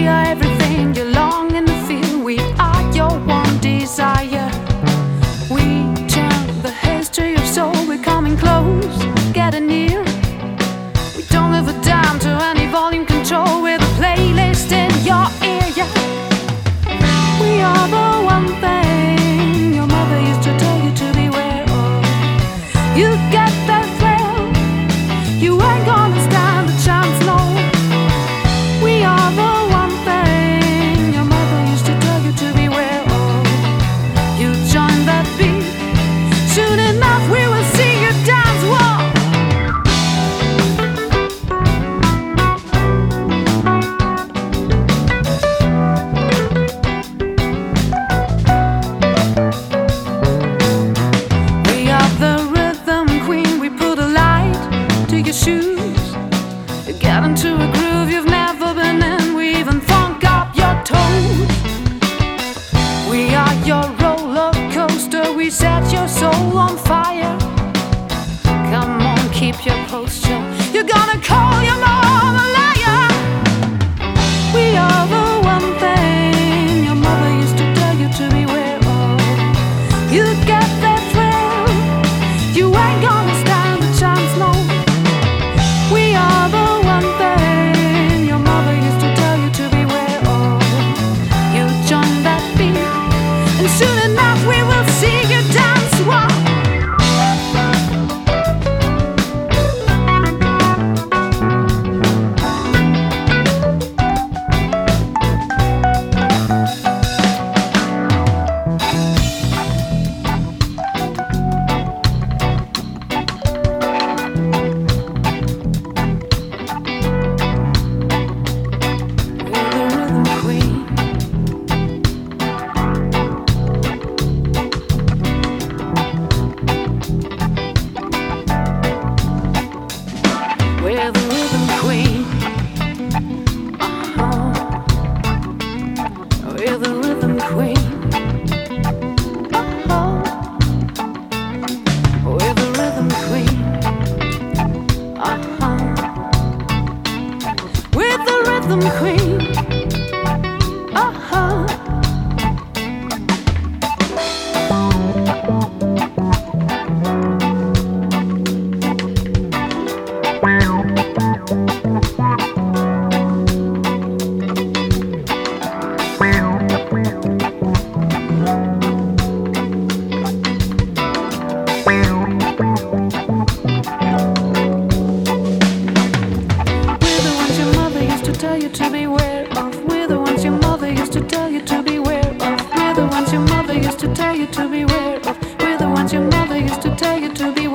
We are everything you long and feel. We are your one desire. We turn the history of soul. We're coming close, getting near. We don't live a dime to any volume control. We're the playlist in your ear. Yeah. We are the one thing your mother used to tell you to beware of. You get shoes. You get into a groove you've never been in. We even funk up your toes. We are your roller coaster. We set your soul on fire. Come on, keep your post. tell you to beware of. We're the ones your mother used to tell you to beware